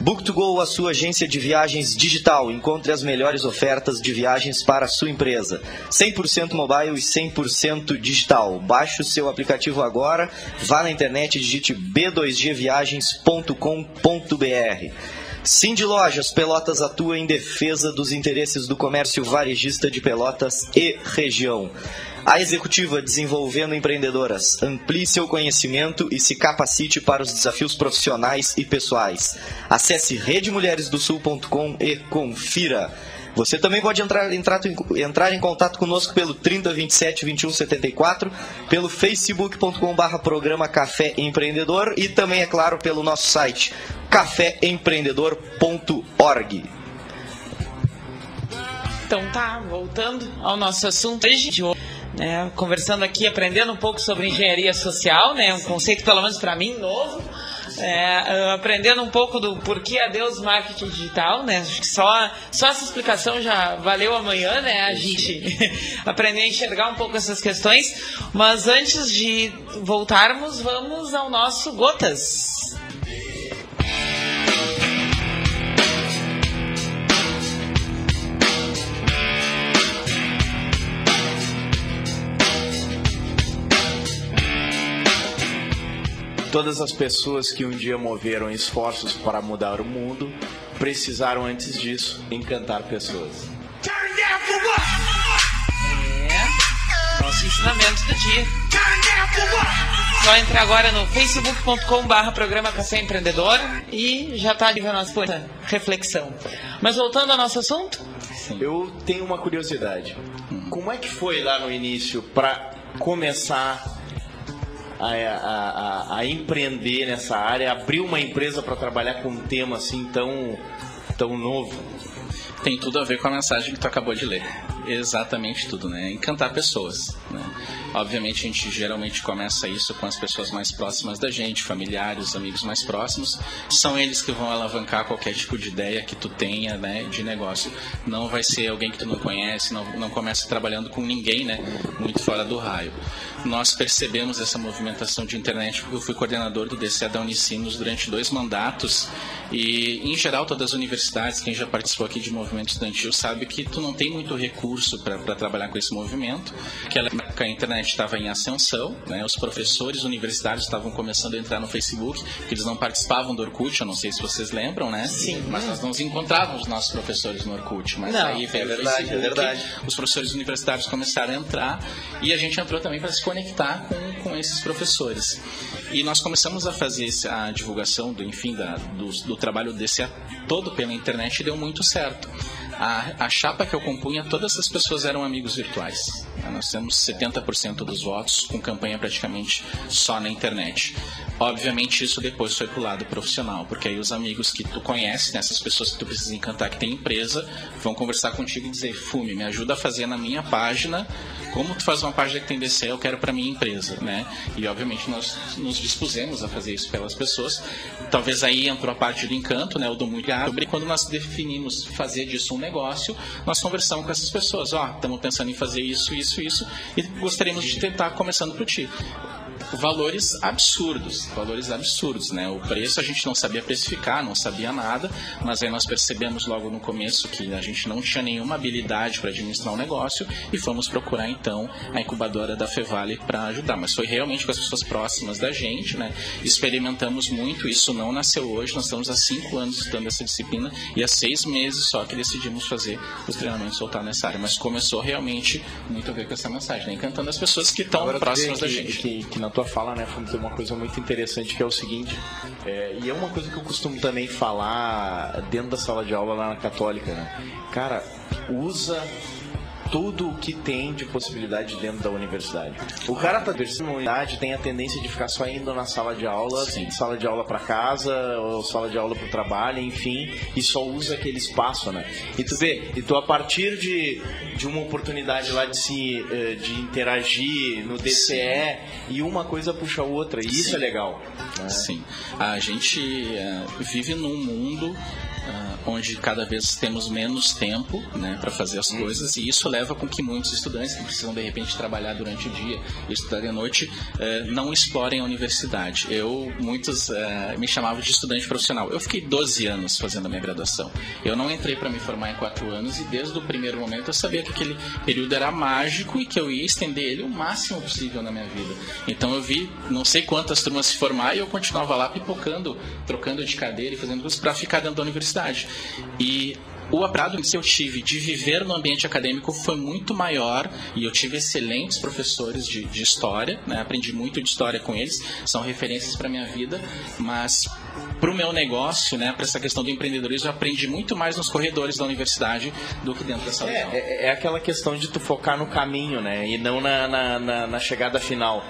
Speaker 1: Book2Go, a sua agência de viagens digital. Encontre as melhores ofertas de viagens para a sua empresa. 100% mobile e 100% digital. Baixe o seu aplicativo agora, vá na internet e digite b2gviagens.com.br. Cindy Lojas Pelotas atua em defesa dos interesses do comércio varejista de Pelotas e região. A executiva desenvolvendo empreendedoras. Amplie seu conhecimento e se capacite para os desafios profissionais e pessoais. Acesse redemulheresdosul.com e confira. Você também pode entrar, entrar, entrar em contato conosco pelo 3027 2174, pelo facebook.com.br programa Café Empreendedor e também, é claro, pelo nosso site caféempreendedor.org.
Speaker 3: Então tá, voltando ao nosso assunto hoje, né, conversando aqui, aprendendo um pouco sobre engenharia social, né, um conceito pelo menos para mim novo. É, aprendendo um pouco do porquê adeus marketing digital, né? Acho que só, só essa explicação já valeu amanhã, né? A gente aprender a enxergar um pouco essas questões. Mas antes de voltarmos, vamos ao nosso Gotas.
Speaker 4: Todas as pessoas que um dia moveram esforços para mudar o mundo precisaram antes disso encantar pessoas.
Speaker 3: É, nosso ensinamento do dia. Só entrar agora no facebook.com.br programa Café Empreendedor e já está ali a nossa reflexão. Mas voltando ao nosso assunto?
Speaker 4: Eu tenho uma curiosidade. Como é que foi lá no início para começar a, a, a, empreender nessa área, abrir uma empresa para trabalhar com um tema assim tão, tão novo?
Speaker 2: Tem tudo a ver com a mensagem que tu acabou de ler. Exatamente tudo, né? Encantar pessoas. Né? Obviamente a gente geralmente começa isso com as pessoas mais próximas da gente, familiares, amigos mais próximos. São eles que vão alavancar qualquer tipo de ideia que tu tenha, né, de negócio. Não vai ser alguém que tu não conhece, não, não começa trabalhando com ninguém, né, muito fora do raio. Nós percebemos essa movimentação de internet porque eu fui coordenador do DCE da Unicinos durante dois mandatos e, em geral, todas as universidades, quem já participou aqui de movimento estudantil sabe que tu não tem muito recurso para trabalhar com esse movimento, que a internet estava em ascensão, né? os professores universitários estavam começando a entrar no Facebook, que eles não participavam do Orkut, eu não sei se vocês lembram, né?
Speaker 3: Sim.
Speaker 2: Mas nós não encontrávamos nossos professores no Orkut. Mas
Speaker 3: não,
Speaker 2: aí veio
Speaker 1: é verdade,
Speaker 2: Facebook,
Speaker 1: é verdade.
Speaker 2: os professores universitários começaram a entrar e a gente entrou também para se conectar com, com esses professores. E nós começamos a fazer a divulgação do, enfim, da, do, do trabalho desse todo pela internet e deu muito certo. A, a chapa que eu compunha, todas as pessoas eram amigos virtuais. Nós temos 70% dos votos com campanha praticamente só na internet. Obviamente isso depois foi pro lado profissional, porque aí os amigos que tu conhece, né, essas pessoas que tu precisa encantar que tem empresa, vão conversar contigo e dizer, Fume, me ajuda a fazer na minha página, como tu faz uma página que tem DC, eu quero para minha empresa, né? E obviamente nós nos dispusemos a fazer isso pelas pessoas. Talvez aí entrou a parte do encanto, né, o do muito sobre quando nós definimos fazer disso um negócio, nós conversamos com essas pessoas, ó, oh, estamos pensando em fazer isso, isso, isso, e gostaríamos de tentar começando por ti valores absurdos, valores absurdos, né? O preço a gente não sabia precificar, não sabia nada, mas aí nós percebemos logo no começo que a gente não tinha nenhuma habilidade para administrar o um negócio e fomos procurar então a incubadora da Fevale para ajudar. Mas foi realmente com as pessoas próximas da gente, né? Experimentamos muito, isso não nasceu hoje, nós estamos há cinco anos estudando essa disciplina e há seis meses só que decidimos fazer os treinamentos voltar nessa área. Mas começou realmente muito a ver com essa mensagem, né? encantando as pessoas que estão próximas da gente.
Speaker 4: Que, que na tua fala, né, tem uma coisa muito interessante que é o seguinte, é, e é uma coisa que eu costumo também falar dentro da sala de aula lá na Católica, né? Cara, usa tudo o que tem de possibilidade dentro da universidade. O cara tá na universidade tem a tendência de ficar só indo na sala de aula, Sim. sala de aula para casa, ou sala de aula para o trabalho, enfim, e só usa aquele espaço, né? E tu vê, e tu a partir de, de uma oportunidade lá de se eh, de interagir no DCE Sim. e uma coisa puxa a outra, e isso é legal.
Speaker 2: Né? Sim. A gente uh, vive num mundo uh, onde cada vez temos menos tempo né, para fazer as hum. coisas e isso leva com que muitos estudantes que precisam de repente trabalhar durante o dia e estudar de noite uh, não explorem a universidade. Eu, muitos uh, me chamavam de estudante profissional. Eu fiquei 12 anos fazendo a minha graduação. Eu não entrei para me formar em 4 anos e desde o primeiro momento eu sabia que aquele período era mágico e que eu ia estender ele o máximo possível na minha vida. Então eu vi não sei quantas turmas se formar e eu continuava lá pipocando, trocando de cadeira e fazendo coisas para ficar dentro da universidade. E o aprendizado que eu tive de viver no ambiente acadêmico foi muito maior e eu tive excelentes professores de, de história, né? aprendi muito de história com eles, são referências para minha vida, mas para o meu negócio, né, para essa questão do empreendedorismo, eu aprendi muito mais nos corredores da universidade do que dentro da sala
Speaker 4: é, é, é, aquela questão de tu focar no caminho, né, e não na, na, na, na chegada final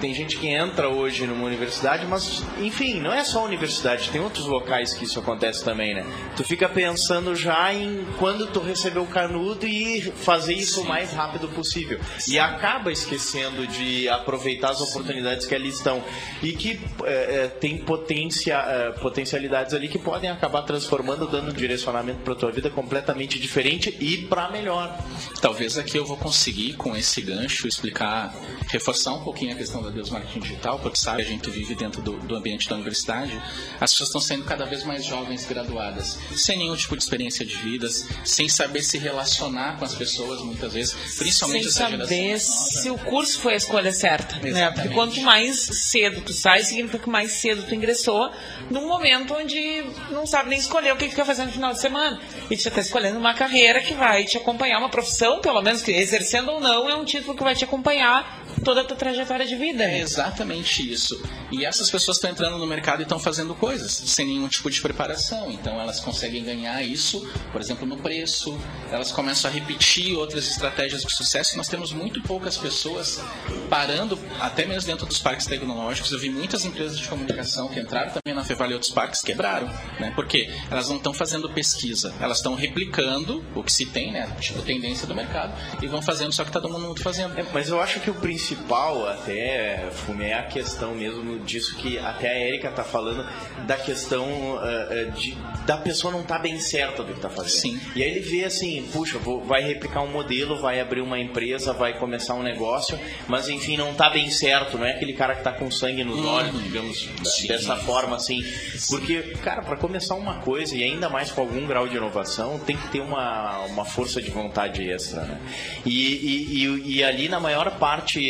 Speaker 4: tem gente que entra hoje numa universidade, mas enfim, não é só a universidade, tem outros locais que isso acontece também, né? Tu fica pensando já em quando tu receber o canudo e fazer isso Sim. o mais rápido possível. Sim. E acaba esquecendo de aproveitar as oportunidades Sim. que ali estão. E que é, é, tem potência, é, potencialidades ali que podem acabar transformando, dando um direcionamento para tua vida completamente diferente e para melhor.
Speaker 2: Talvez aqui eu vou conseguir, com esse gancho, explicar, reforçar um pouco pouquinho a questão da Deus Marketing Digital, porque sabe, a gente vive dentro do, do ambiente da universidade, as pessoas estão sendo cada vez mais jovens graduadas, sem nenhum tipo de experiência de vidas, sem saber se relacionar com as pessoas, muitas vezes, principalmente
Speaker 3: sem saber se o curso foi a escolha certa. Né? Porque quanto mais cedo tu sai, significa que mais cedo tu ingressou num momento onde não sabe nem escolher o que, que quer fazer no final de semana. E tu está escolhendo uma carreira que vai te acompanhar, uma profissão, pelo menos, que exercendo ou não, é um título que vai te acompanhar toda a tua trajetória de vida.
Speaker 2: É exatamente isso. E essas pessoas estão entrando no mercado e estão fazendo coisas sem nenhum tipo de preparação. Então elas conseguem ganhar isso, por exemplo, no preço. Elas começam a repetir outras estratégias de sucesso. Nós temos muito poucas pessoas parando, até mesmo dentro dos parques tecnológicos. Eu vi muitas empresas de comunicação que entraram também na Fevale e outros parques quebraram, né? Porque elas não estão fazendo pesquisa, elas estão replicando o que se tem, né? Tipo tendência do mercado e vão fazendo só que tá todo mundo fazendo.
Speaker 4: É, mas eu acho que o principal até Fume é a questão mesmo disso que até a Erika tá falando da questão uh, de da pessoa não tá bem certa do que tá fazendo.
Speaker 2: Sim.
Speaker 4: E aí ele vê assim, puxa, vou, vai replicar um modelo, vai abrir uma empresa, vai começar um negócio, mas enfim não tá bem certo, não é aquele cara que tá com sangue nos hum. olhos, digamos Sim. dessa forma assim, porque cara para começar uma coisa e ainda mais com algum grau de inovação tem que ter uma, uma força de vontade extra, né? E, e, e, e ali na maior parte,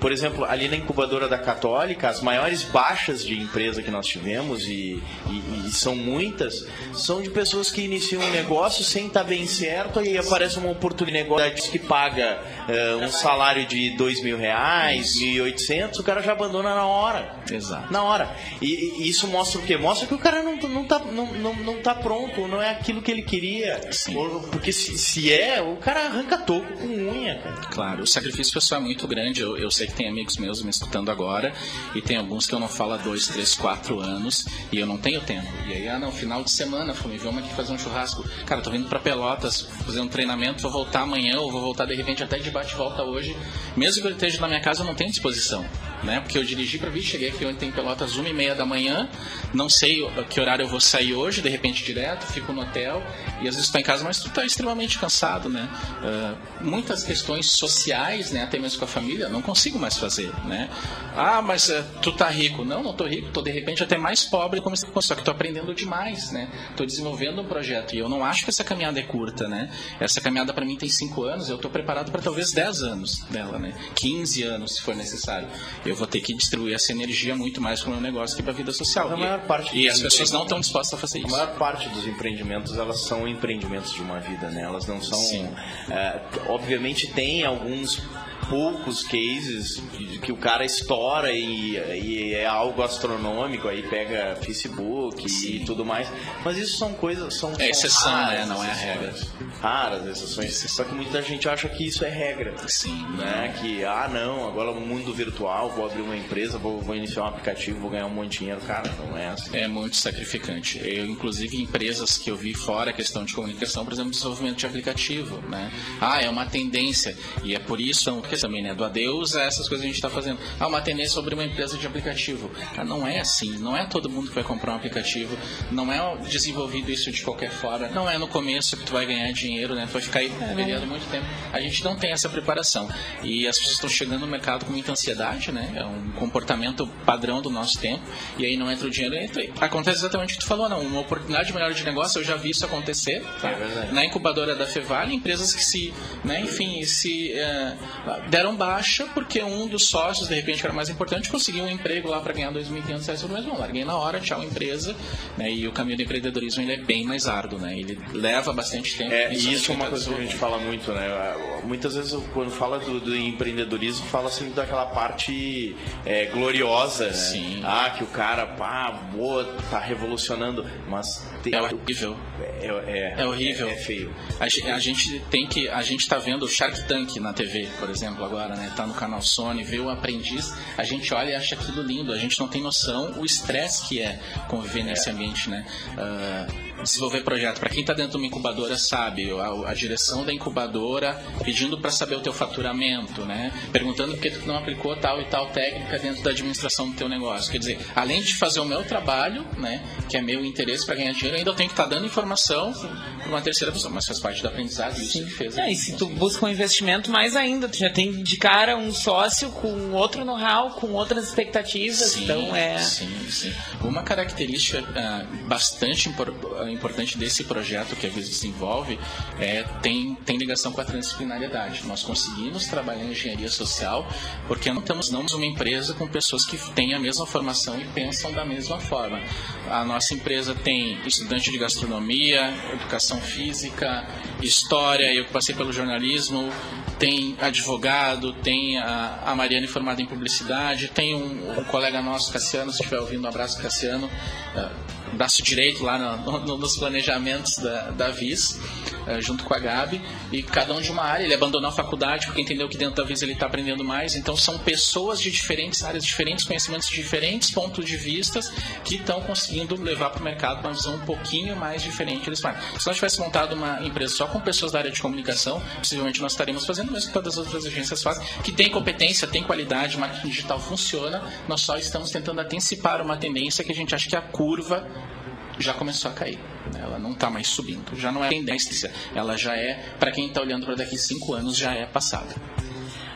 Speaker 4: por exemplo, ali na incubadora da Católica, as maiores baixas de empresa que nós tivemos, e, e, e são muitas, são de pessoas que iniciam um negócio sem estar bem certo, e aí aparece uma oportunidade que paga uh, um salário de dois mil reais, mil e oitocentos, o cara já abandona na hora.
Speaker 2: Exato.
Speaker 4: Na hora. E, e, isso mostra o quê? Mostra que o cara não, não, tá, não, não, não tá pronto, não é aquilo que ele queria.
Speaker 2: Sim.
Speaker 4: Porque se, se é, o cara arranca toco com unha, cara.
Speaker 2: Claro, o sacrifício pessoal é muito grande. Eu, eu sei que tem amigos meus me escutando agora, e tem alguns que eu não falo há dois, três, quatro anos, e eu não tenho tempo. E aí, ah, não, final de semana, fui, vamos aqui fazer um churrasco. Cara, tô vindo pra Pelotas fazer um treinamento, vou voltar amanhã, ou vou voltar de repente até de bate-volta hoje. Mesmo que eu esteja na minha casa, eu não tenho disposição. Né? Porque eu dirigi para vir, cheguei aqui ontem em Pelotas, uma e meia da manhã, não sei que horário eu vou sair hoje, de repente direto, fico no hotel, e às vezes estou em casa, mas tu está extremamente cansado, né? Uh, muitas questões sociais, né, até mesmo com a família, não consigo mais fazer, né? Ah, mas uh, tu tá rico. Não, não tô rico, tô de repente até mais pobre, como só que tô aprendendo demais, né? Tô desenvolvendo um projeto, e eu não acho que essa caminhada é curta, né? Essa caminhada para mim tem cinco anos, eu tô preparado para talvez 10 anos dela, né? 15 anos, se for necessário. Eu vou ter que distribuir essa energia muito mais para o meu negócio que para a vida social.
Speaker 4: A maior parte
Speaker 2: e as pessoas não estão dispostas a fazer isso.
Speaker 4: A maior parte dos empreendimentos, elas são empreendimentos de uma vida, né? Elas não são... É, obviamente tem alguns poucos cases que o cara estoura e, e, é algo astronômico, aí pega Facebook Sim. e tudo mais. Mas isso são coisas. São,
Speaker 2: é exceção, né? Não é a regra.
Speaker 4: Raras exceções. Só que muita gente acha que isso é regra.
Speaker 2: Sim.
Speaker 4: Né? Que, ah, não, agora no mundo virtual, vou abrir uma empresa, vou, vou iniciar um aplicativo, vou ganhar um monte de dinheiro. Cara, não é assim.
Speaker 2: É muito sacrificante. Eu, inclusive, empresas que eu vi fora a questão de comunicação, por exemplo, desenvolvimento de aplicativo, né? Ah, é uma tendência. E é por isso também, né? Do adeus a essas coisas que a gente está fazendo. Ah, uma tendência sobre uma empresa de aplicativo. Ah, não é assim. Não é todo mundo que vai comprar um aplicativo. Não é desenvolvido isso de qualquer forma. Não é no começo que tu vai ganhar dinheiro, né? Tu vai ficar aí peleando muito tempo. A gente não tem essa preparação. E as pessoas estão chegando no mercado com muita ansiedade, né? É um comportamento padrão do nosso tempo. E aí não entra o dinheiro. Entra. Acontece exatamente o que tu falou, não. Uma oportunidade melhor de negócio, eu já vi isso acontecer. Tá?
Speaker 4: É
Speaker 2: Na incubadora da Fevale, empresas que se, né, enfim, se é, deram baixa porque um dos sócios, de repente, que era mais importante, conseguiu um emprego lá para ganhar 2.500 reais por mês. Não, larguei na hora, tchau, empresa. Né, e o caminho do empreendedorismo ele é bem mais árduo, né? Ele leva bastante tempo.
Speaker 4: É, e isso é uma coisa que a gente fala muito, né? Muitas vezes, quando fala do, do empreendedorismo, fala sempre daquela parte é, gloriosa, né?
Speaker 2: Sim.
Speaker 4: Ah, que o cara, pá, boa, tá revolucionando, mas...
Speaker 2: Tem, é horrível.
Speaker 4: É, é,
Speaker 2: é horrível.
Speaker 4: É, é feio.
Speaker 2: A, a, gente tem que... A gente tá vendo o Shark Tank na TV, por exemplo, agora, né? Tá no canal Sony, vê o aprendiz, a gente olha e acha aquilo lindo. A gente não tem noção o estresse que é conviver nesse ambiente, né? Uh, desenvolver projeto. Para quem está dentro de uma incubadora sabe, a, a direção da incubadora pedindo para saber o teu faturamento, né? Perguntando por que tu não aplicou tal e tal técnica dentro da administração do teu negócio. Quer dizer, além de fazer o meu trabalho, né, que é meu interesse para ganhar dinheiro, ainda eu tenho que estar tá dando informação para uma terceira pessoa, mas faz parte da aprendizagem isso que fez.
Speaker 3: É, e se tu busca um investimento mais ainda, tu já tem de cara um sócio com outro know-how, com outras expectativas,
Speaker 2: sim,
Speaker 3: então é
Speaker 2: Sim, sim. Uma característica uh, bastante importante importante desse projeto que a Visa desenvolve é, tem, tem ligação com a transdisciplinariedade. Nós conseguimos trabalhar em engenharia social porque não estamos não uma empresa com pessoas que têm a mesma formação e pensam da mesma forma. A nossa empresa tem estudante de gastronomia, educação física, história, eu passei pelo jornalismo, tem advogado, tem a, a Mariana formada em publicidade, tem um, um colega nosso, Cassiano, se estiver ouvindo, um abraço, Cassiano. Uh, braço direito lá no, no, nos planejamentos da, da VIS, uh, junto com a Gabi, e cada um de uma área. Ele abandonou a faculdade porque entendeu que dentro da VIS ele está aprendendo mais. Então são pessoas de diferentes áreas, diferentes conhecimentos, diferentes pontos de vista que estão conseguindo levar para o mercado uma visão um pouquinho mais diferente. Eles falam, se nós tivesse montado uma empresa só com pessoas da área de comunicação, possivelmente nós estaríamos fazendo o mesmo que todas as outras agências fazem, que tem competência, tem qualidade, marketing digital funciona, nós só estamos tentando antecipar uma tendência que a gente acha que é a curva já começou a cair. Né? Ela não está mais subindo. Já não é tendência. Ela já é, para quem está olhando para daqui cinco anos, já é passada.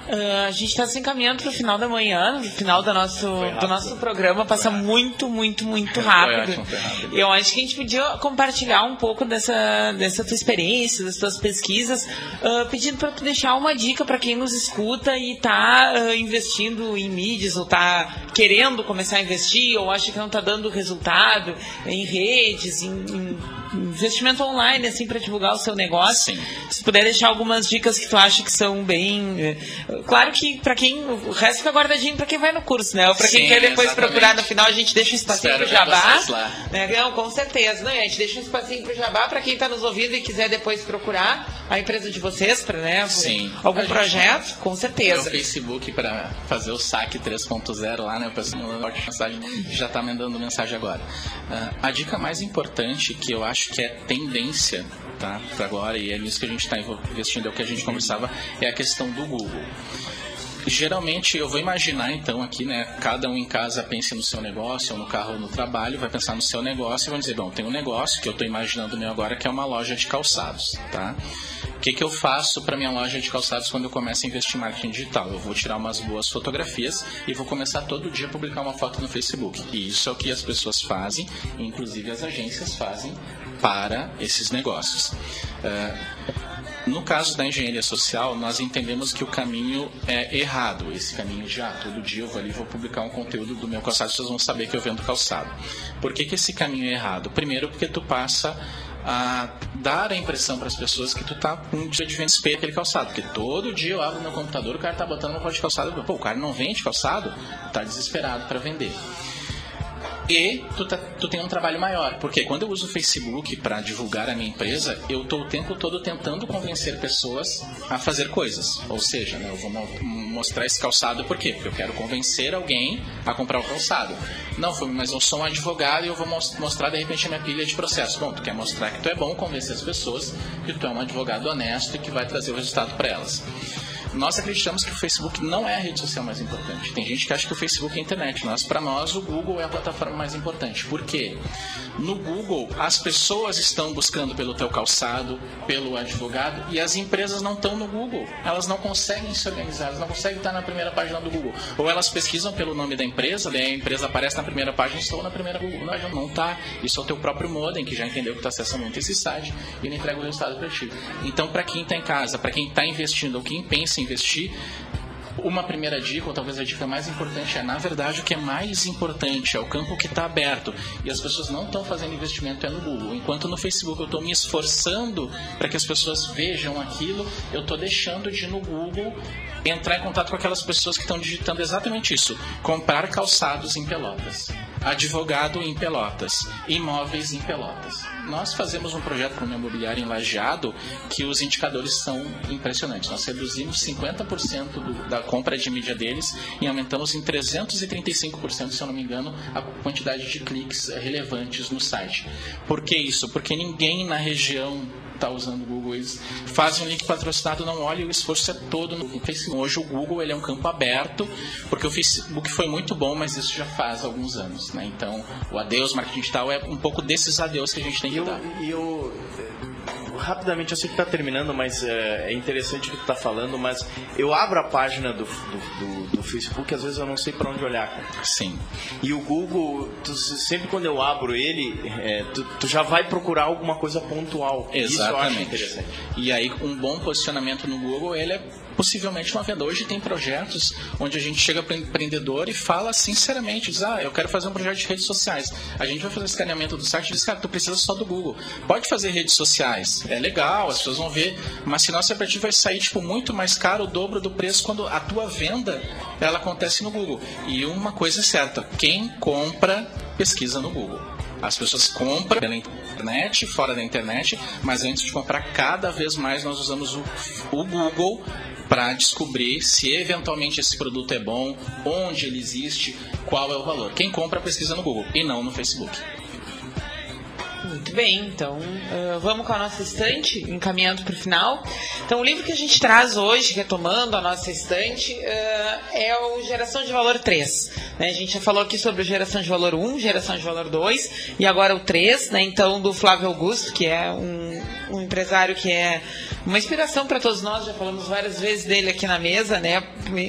Speaker 3: Uh, a gente está se encaminhando para o final da manhã, no final do nosso, do nosso programa. Passa muito, muito, muito rápido.
Speaker 2: Foi ótimo, foi rápido.
Speaker 3: Eu acho que a gente podia compartilhar um pouco dessa, dessa tua experiência, das tuas pesquisas, uh, pedindo para tu deixar uma dica para quem nos escuta e está uh, investindo em mídias, ou está querendo começar a investir, ou acha que não está dando resultado em redes, em, em investimento online, assim, para divulgar o seu negócio.
Speaker 2: Sim.
Speaker 3: Se puder deixar algumas dicas que tu acha que são bem. eh, Claro que para quem. O resto fica guardadinho para quem vai no curso, né? Ou para quem quer depois
Speaker 2: exatamente.
Speaker 3: procurar no final, a gente deixa um espacinho
Speaker 2: Espero
Speaker 3: pro jabá. Né? Não, com certeza. Não, a gente deixa um espacinho pro jabá para quem está nos ouvindo e quiser depois procurar a empresa de vocês, para né?
Speaker 2: Sim.
Speaker 3: Algum
Speaker 2: gente-
Speaker 3: projeto, com certeza.
Speaker 2: Facebook para fazer o saque 3.0 lá, né? O pessoal mandando forte mensagem, já tá mandando mensagem agora. Ah, a dica mais importante que eu acho que é tendência, tá? Para agora, e é nisso que a gente está investindo, é o que a gente conversava, é a questão do Google. Geralmente eu vou imaginar então aqui, né? Cada um em casa pense no seu negócio, ou no carro ou no trabalho, vai pensar no seu negócio e vão dizer, bom, tem um negócio que eu estou imaginando meu agora que é uma loja de calçados, tá? O que, que eu faço para minha loja de calçados quando eu começo a investir em marketing digital? Eu vou tirar umas boas fotografias e vou começar todo dia a publicar uma foto no Facebook. E isso é o que as pessoas fazem, inclusive as agências fazem para esses negócios. É, no caso da engenharia social, nós entendemos que o caminho é errado. Esse caminho de, ah, todo dia eu vou ali vou publicar um conteúdo do meu calçado, vocês vão saber que eu vendo calçado. Por que, que esse caminho é errado? Primeiro, porque tu passa a dar a impressão para as pessoas que tu tá com um dia de venda aquele calçado. Porque todo dia eu abro meu computador, o cara tá botando uma foto de calçado. Pô, o cara não vende calçado? Tá desesperado para vender. E tu, tá- tu tem um trabalho maior, porque quando eu uso o Facebook para divulgar a minha empresa, eu estou o tempo todo tentando convencer pessoas a fazer coisas. Ou seja, né, eu vou mo- mostrar esse calçado por quê? Porque eu quero convencer alguém a comprar o calçado. Não, mas eu sou um advogado e eu vou mos- mostrar de repente a minha pilha de processo. Bom, tu quer mostrar que tu é bom, convencer as pessoas que tu é um advogado honesto e que vai trazer o resultado para elas. Nós acreditamos que o Facebook não é a rede social mais importante. Tem gente que acha que o Facebook é a internet. Nós, para nós, o Google é a plataforma mais importante. Por quê? No Google, as pessoas estão buscando pelo teu calçado, pelo advogado, e as empresas não estão no Google. Elas não conseguem se organizar, elas não conseguem estar na primeira página do Google. Ou elas pesquisam pelo nome da empresa, daí a empresa aparece na primeira página, estou na primeira Google. Não, não está. Isso é o teu próprio modem, que já entendeu que tu acessa muito esse site, e ele entrega o resultado para ti. Então, para quem está em casa, para quem está investindo, ou quem pensa em investir, uma primeira dica, ou talvez a dica mais importante, é na verdade o que é mais importante é o campo que está aberto. E as pessoas não estão fazendo investimento é no Google. Enquanto no Facebook eu estou me esforçando para que as pessoas vejam aquilo, eu estou deixando de ir no Google entrar em contato com aquelas pessoas que estão digitando exatamente isso: comprar calçados em Pelotas, advogado em Pelotas, imóveis em Pelotas. Nós fazemos um projeto com uma imobiliária em Lajeado que os indicadores são impressionantes. Nós reduzimos 50% do, da compra de mídia deles e aumentamos em 335%, se eu não me engano, a quantidade de cliques eh, relevantes no site. Por que isso? Porque ninguém na região está usando o Google, eles fazem um link patrocinado, não olha, o esforço é todo no Facebook. Hoje o Google ele é um campo aberto, porque o Facebook foi muito bom, mas isso já faz alguns anos. Né? Então, o adeus marketing digital é um pouco desses adeus que a gente tem que
Speaker 4: eu,
Speaker 2: dar.
Speaker 4: e eu rapidamente, eu sei que tá terminando, mas é, é interessante o que tu tá falando, mas eu abro a página do, do, do- do Facebook, às vezes eu não sei para onde olhar, cara.
Speaker 2: Sim.
Speaker 4: E o Google, tu- sempre quando eu abro ele, é, tu, tu já vai procurar alguma coisa pontual. Isso eu acho
Speaker 2: Exatamente.
Speaker 4: interessante.
Speaker 2: E aí, um bom posicionamento no Google, ele é possivelmente uma venda. Hoje tem projetos onde a gente chega para o empreendedor e fala sinceramente, diz, ah, eu quero fazer um projeto de redes sociais. A gente vai fazer escaneamento do site e diz, cara, tu precisa só do Google. Pode fazer redes sociais, é legal, as pessoas vão ver, mas se nosso aplicativo vai sair tipo muito mais caro, o dobro do preço quando a tua venda ela acontece no Google. E uma coisa é certa, quem compra pesquisa no Google. As pessoas compram pela internet, fora da internet, mas antes de comprar, cada vez mais nós usamos o, o Google para descobrir se eventualmente esse produto é bom, onde ele existe, qual é o valor. Quem compra pesquisa no Google e não no Facebook.
Speaker 3: Muito bem, então uh, vamos com a nossa estante, encaminhando para o final. Então, o livro que a gente traz hoje, retomando a nossa estante, uh, é o Geração de Valor 3. Né? A gente já falou aqui sobre o Geração de Valor 1, Geração de Valor 2 e agora o 3, né? então do Flávio Augusto, que é um, um empresário que é uma inspiração para todos nós, já falamos várias vezes dele aqui na mesa, né?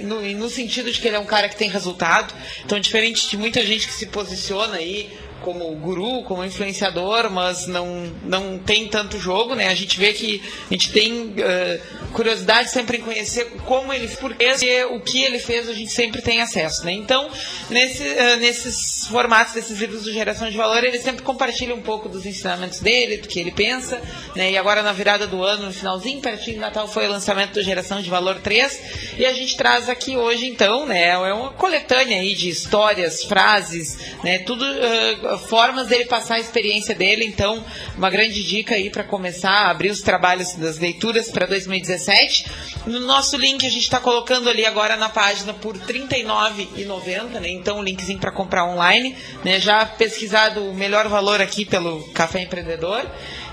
Speaker 3: No, no sentido de que ele é um cara que tem resultado. Então, diferente de muita gente que se posiciona aí como guru, como influenciador, mas não, não tem tanto jogo, né? A gente vê que a gente tem uh, curiosidade sempre em conhecer como ele porque o que ele fez a gente sempre tem acesso, né? Então, nesse, uh, nesses formatos desses livros de geração de valor, ele sempre compartilha um pouco dos ensinamentos dele, do que ele pensa, né? E agora na virada do ano, no finalzinho, pertinho de Natal, foi o lançamento do Geração de Valor 3, e a gente traz aqui hoje, então, né? É uma coletânea aí de histórias, frases, né? Tudo uh, formas dele passar a experiência dele. Então, uma grande dica aí para começar a abrir os trabalhos das leituras para 2017. No nosso link a gente está colocando ali agora na página por R$ 39,90, né? Então, o linkzinho para comprar online. Né? Já pesquisado o melhor valor aqui pelo Café Empreendedor.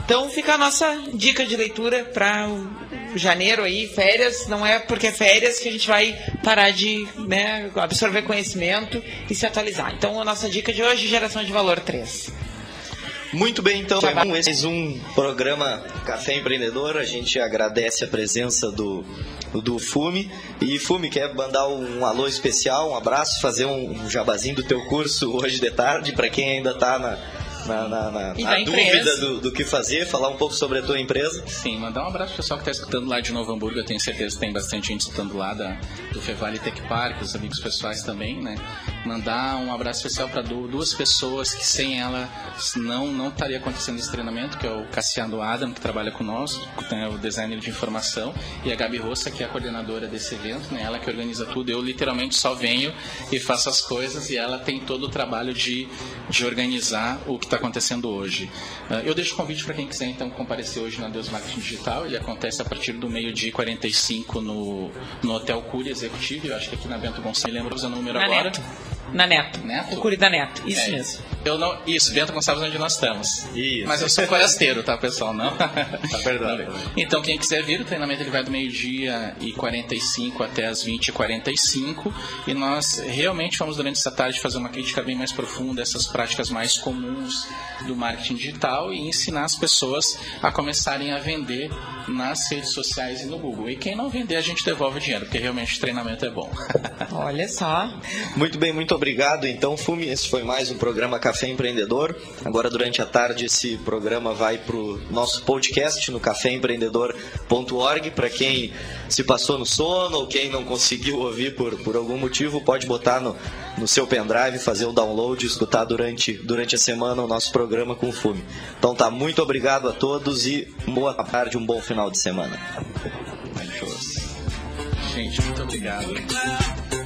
Speaker 3: Então fica a nossa dica de leitura para janeiro aí, férias. Não é porque é férias que a gente vai parar de né, absorver conhecimento e se atualizar. Então a nossa dica de hoje, geração de valor 3.
Speaker 1: Muito bem, então, mais um programa Café Empreendedor. A gente agradece a presença do, do Fume. E Fume, quer mandar um alô especial, um abraço, fazer um jabazinho do teu curso hoje de tarde, para quem ainda está na, na, na, na, na dúvida do, do, que fazer, falar um pouco sobre a tua empresa.
Speaker 2: Sim, mandar um abraço pro pessoal que está escutando lá de Novo Hamburgo. Eu tenho certeza que tem bastante gente escutando lá da, do Fevale Tech Park, os amigos pessoais também, né? Mandar um abraço especial para duas pessoas que sem ela não não estaria acontecendo esse treinamento, que é o Cassiano Adam, que trabalha conosco, é o designer de informação, e a Gabi Rossa, que é a coordenadora desse evento, né? Ela que organiza tudo. Eu literalmente só venho e faço as coisas e ela tem todo o trabalho de, de organizar o que está acontecendo hoje. Uh, eu deixo o convite para quem quiser então comparecer hoje na Deus Marketing Digital. Ele acontece a partir do meio-dia 45 no, no Hotel Cury Executivo. Eu acho que aqui na Bento Gonçalves. Me lembro o número
Speaker 3: na
Speaker 2: agora.
Speaker 3: Neto. Na Neto.
Speaker 2: Neto?
Speaker 3: O Cury da Neto. Isso
Speaker 2: É.
Speaker 3: mesmo.
Speaker 2: Eu não, isso, Bento Gonçalves é onde nós estamos.
Speaker 1: Isso.
Speaker 2: Mas eu sou forasteiro, tá, pessoal? Não? tá
Speaker 1: perdoado.
Speaker 2: Então, quem quiser vir, o treinamento ele vai do meio-dia e 45 até as 20 e 45 e nós realmente vamos, durante essa tarde, fazer uma crítica bem mais profunda dessas práticas mais comuns do marketing digital e ensinar as pessoas a começarem a vender nas redes sociais e no Google. E quem não vender, a gente devolve o dinheiro, porque realmente o treinamento é bom.
Speaker 3: Olha só.
Speaker 1: Muito bem, muito obrigado. Então, Fume, esse foi mais um programa Café Empreendedor. Agora, durante a tarde, esse programa vai para o nosso podcast no caféempreendedor.org. Para quem se passou no sono ou quem não conseguiu ouvir por, por algum motivo, pode botar no, no seu pendrive, fazer o download e escutar durante, durante a semana o nosso programa com Fume. Então, tá, muito obrigado a todos e boa tarde, um bom final de semana.
Speaker 2: Gente, muito obrigado.